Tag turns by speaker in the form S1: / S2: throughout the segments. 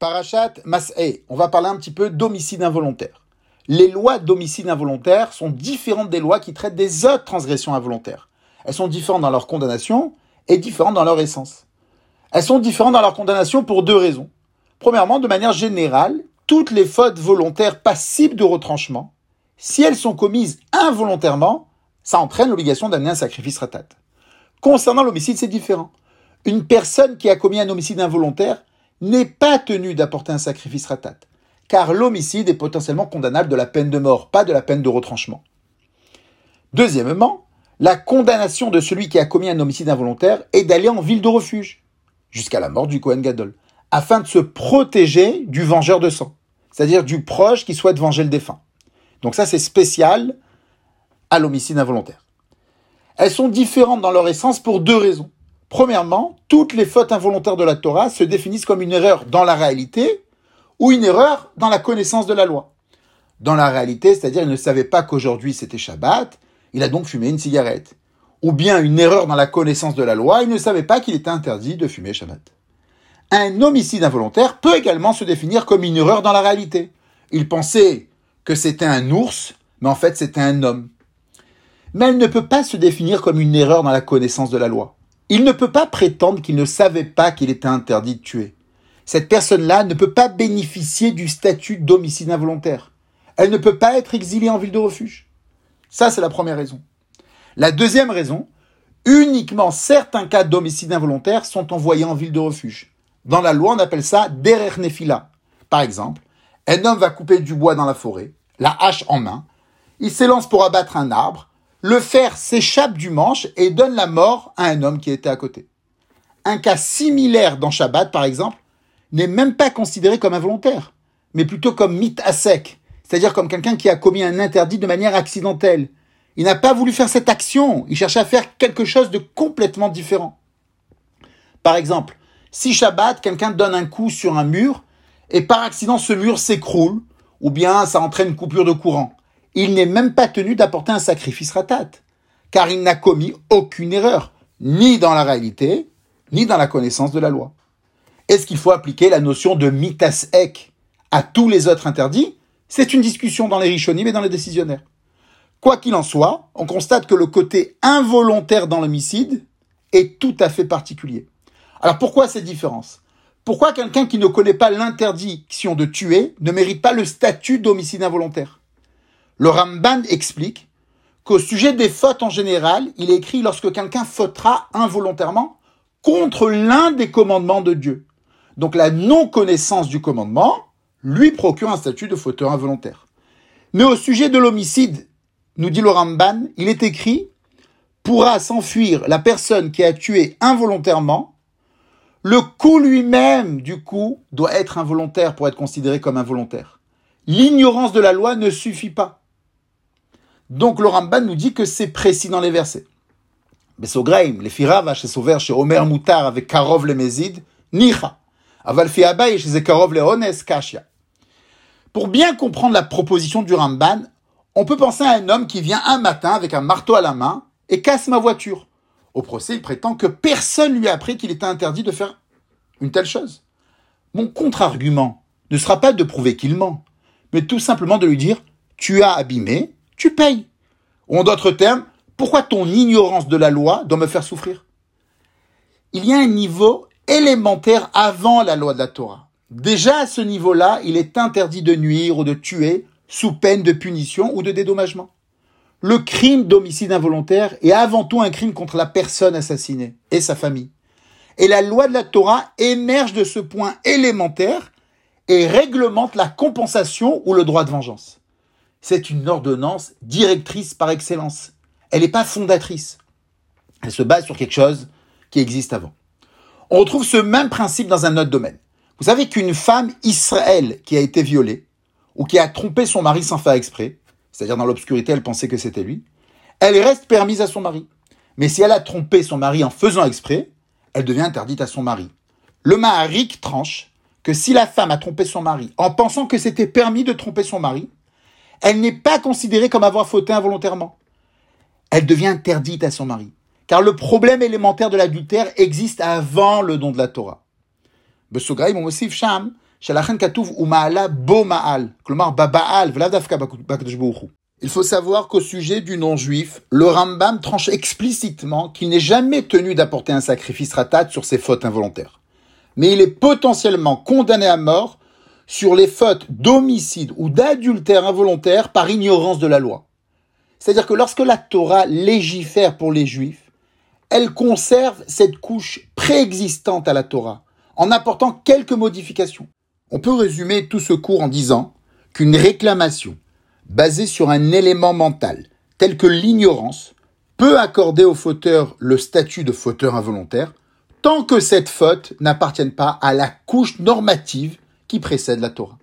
S1: Parachat Mas'e, on va parler un petit peu d'homicide involontaire. Les lois d'homicide involontaire sont différentes des lois qui traitent des autres transgressions involontaires. Elles sont différentes dans leur condamnation et différentes dans leur essence. Elles sont différentes dans leur condamnation pour deux raisons. Premièrement, de manière générale, toutes les fautes volontaires passibles de retranchement, si elles sont commises involontairement, ça entraîne l'obligation d'amener un sacrifice ratat. Concernant l'homicide, c'est différent. Une personne qui a commis un homicide involontaire n'est pas tenu d'apporter un sacrifice ratat, car l'homicide est potentiellement condamnable de la peine de mort, pas de la peine de retranchement. Deuxièmement, la condamnation de celui qui a commis un homicide involontaire est d'aller en ville de refuge, jusqu'à la mort du Kohen Gadol, afin de se protéger du vengeur de sang, c'est-à-dire du proche qui souhaite venger le défunt. Donc ça, c'est spécial à l'homicide involontaire. Elles sont différentes dans leur essence pour deux raisons. Premièrement, toutes les fautes involontaires de la Torah se définissent comme une erreur dans la réalité ou une erreur dans la connaissance de la loi. Dans la réalité, c'est-à-dire il ne savait pas qu'aujourd'hui c'était Shabbat, il a donc fumé une cigarette. Ou bien une erreur dans la connaissance de la loi, il ne savait pas qu'il était interdit de fumer Shabbat. Un homicide involontaire peut également se définir comme une erreur dans la réalité. Il pensait que c'était un ours, mais en fait c'était un homme. Mais elle ne peut pas se définir comme une erreur dans la connaissance de la loi. Il ne peut pas prétendre qu'il ne savait pas qu'il était interdit de tuer. Cette personne-là ne peut pas bénéficier du statut d'homicide involontaire. Elle ne peut pas être exilée en ville de refuge. Ça, c'est la première raison. La deuxième raison, uniquement certains cas d'homicide involontaire sont envoyés en ville de refuge. Dans la loi, on appelle ça derer nefila. Par exemple, un homme va couper du bois dans la forêt, la hache en main, il s'élance pour abattre un arbre, le fer s'échappe du manche et donne la mort à un homme qui était à côté. Un cas similaire dans Shabbat, par exemple, n'est même pas considéré comme involontaire, mais plutôt comme mit à sec, c'est-à-dire comme quelqu'un qui a commis un interdit de manière accidentelle. Il n'a pas voulu faire cette action, il cherchait à faire quelque chose de complètement différent. Par exemple, si Shabbat, quelqu'un donne un coup sur un mur, et par accident ce mur s'écroule, ou bien ça entraîne une coupure de courant il n'est même pas tenu d'apporter un sacrifice ratat, car il n'a commis aucune erreur, ni dans la réalité, ni dans la connaissance de la loi. Est-ce qu'il faut appliquer la notion de mitas ek à tous les autres interdits? C'est une discussion dans les rishonim et dans les décisionnaires. Quoi qu'il en soit, on constate que le côté involontaire dans l'homicide est tout à fait particulier. Alors pourquoi cette différence Pourquoi quelqu'un qui ne connaît pas l'interdiction de tuer ne mérite pas le statut d'homicide involontaire? Le Ramban explique qu'au sujet des fautes en général, il est écrit lorsque quelqu'un fautera involontairement contre l'un des commandements de Dieu. Donc la non-connaissance du commandement lui procure un statut de fauteur involontaire. Mais au sujet de l'homicide, nous dit le Ramban, il est écrit pourra s'enfuir la personne qui a tué involontairement. Le coup lui-même, du coup, doit être involontaire pour être considéré comme involontaire. L'ignorance de la loi ne suffit pas. Donc le Ramban nous dit que c'est précis dans les versets. Les firava chez Sauver, chez Omer Moutar avec Karov le Nicha. Aval chez Karov le Ones, Kashia. Pour bien comprendre la proposition du Ramban, on peut penser à un homme qui vient un matin avec un marteau à la main et casse ma voiture. Au procès, il prétend que personne lui a appris qu'il était interdit de faire une telle chose. Mon contre-argument ne sera pas de prouver qu'il ment, mais tout simplement de lui dire tu as abîmé, tu payes. Ou en d'autres termes, pourquoi ton ignorance de la loi doit me faire souffrir? Il y a un niveau élémentaire avant la loi de la Torah. Déjà à ce niveau-là, il est interdit de nuire ou de tuer sous peine de punition ou de dédommagement. Le crime d'homicide involontaire est avant tout un crime contre la personne assassinée et sa famille. Et la loi de la Torah émerge de ce point élémentaire et réglemente la compensation ou le droit de vengeance c'est une ordonnance directrice par excellence. Elle n'est pas fondatrice. Elle se base sur quelque chose qui existe avant. On retrouve ce même principe dans un autre domaine. Vous savez qu'une femme Israël qui a été violée, ou qui a trompé son mari sans faire exprès, c'est-à-dire dans l'obscurité, elle pensait que c'était lui, elle reste permise à son mari. Mais si elle a trompé son mari en faisant exprès, elle devient interdite à son mari. Le Maharik tranche que si la femme a trompé son mari en pensant que c'était permis de tromper son mari, elle n'est pas considérée comme avoir fauté involontairement. Elle devient interdite à son mari. Car le problème élémentaire de l'adultère existe avant le don de la Torah. Il faut savoir qu'au sujet du non-juif, le Rambam tranche explicitement qu'il n'est jamais tenu d'apporter un sacrifice ratat sur ses fautes involontaires. Mais il est potentiellement condamné à mort sur les fautes d'homicide ou d'adultère involontaire par ignorance de la loi. C'est-à-dire que lorsque la Torah légifère pour les juifs, elle conserve cette couche préexistante à la Torah, en apportant quelques modifications. On peut résumer tout ce cours en disant qu'une réclamation basée sur un élément mental, tel que l'ignorance, peut accorder au fauteur le statut de fauteur involontaire, tant que cette faute n'appartienne pas à la couche normative qui précède la Torah.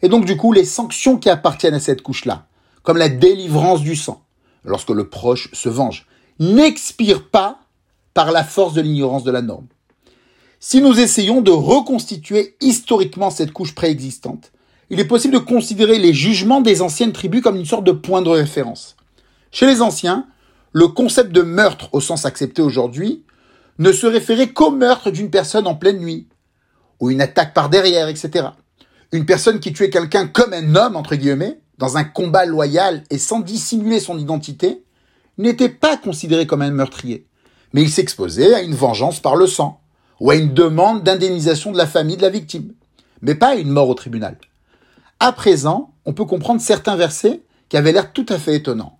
S1: Et donc du coup, les sanctions qui appartiennent à cette couche-là, comme la délivrance du sang, lorsque le proche se venge, n'expirent pas par la force de l'ignorance de la norme. Si nous essayons de reconstituer historiquement cette couche préexistante, il est possible de considérer les jugements des anciennes tribus comme une sorte de point de référence. Chez les anciens, le concept de meurtre au sens accepté aujourd'hui ne se référait qu'au meurtre d'une personne en pleine nuit, ou une attaque par derrière, etc. Une personne qui tuait quelqu'un comme un homme, entre guillemets, dans un combat loyal et sans dissimuler son identité, n'était pas considéré comme un meurtrier, mais il s'exposait à une vengeance par le sang, ou à une demande d'indemnisation de la famille de la victime, mais pas à une mort au tribunal. À présent, on peut comprendre certains versets qui avaient l'air tout à fait étonnants.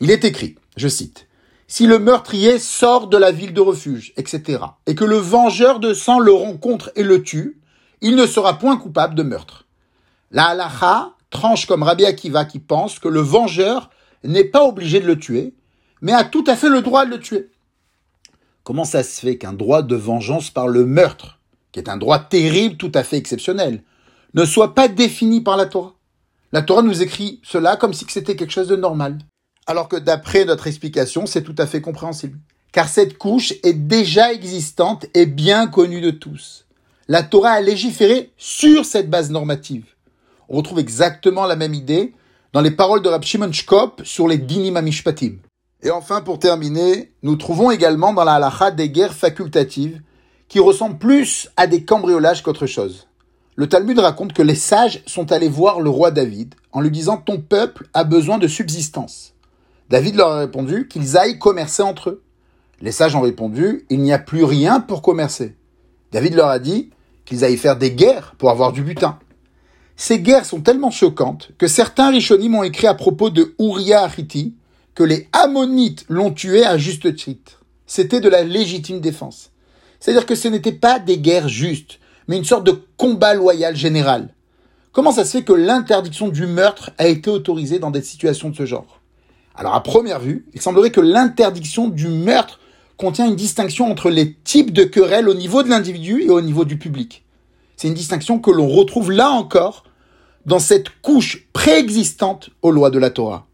S1: Il est écrit, je cite, Si le meurtrier sort de la ville de refuge, etc., et que le vengeur de sang le rencontre et le tue, il ne sera point coupable de meurtre. La halacha tranche comme Rabbi Akiva qui pense que le vengeur n'est pas obligé de le tuer, mais a tout à fait le droit de le tuer. Comment ça se fait qu'un droit de vengeance par le meurtre, qui est un droit terrible tout à fait exceptionnel, ne soit pas défini par la Torah? La Torah nous écrit cela comme si c'était quelque chose de normal. Alors que d'après notre explication, c'est tout à fait compréhensible. Car cette couche est déjà existante et bien connue de tous. La Torah a légiféré sur cette base normative. On retrouve exactement la même idée dans les paroles de Rab Shimon Shkop sur les Dinim Amishpatim. Et enfin, pour terminer, nous trouvons également dans la halacha des guerres facultatives qui ressemblent plus à des cambriolages qu'autre chose. Le Talmud raconte que les sages sont allés voir le roi David en lui disant ton peuple a besoin de subsistance. David leur a répondu qu'ils aillent commercer entre eux. Les sages ont répondu il n'y a plus rien pour commercer. David leur a dit qu'ils aillent faire des guerres pour avoir du butin. Ces guerres sont tellement choquantes que certains Rishonim ont écrit à propos de Uriah que les Ammonites l'ont tué à juste titre. C'était de la légitime défense. C'est-à-dire que ce n'était pas des guerres justes, mais une sorte de combat loyal général. Comment ça se fait que l'interdiction du meurtre a été autorisée dans des situations de ce genre? Alors à première vue, il semblerait que l'interdiction du meurtre contient une distinction entre les types de querelles au niveau de l'individu et au niveau du public. C'est une distinction que l'on retrouve là encore dans cette couche préexistante aux lois de la Torah.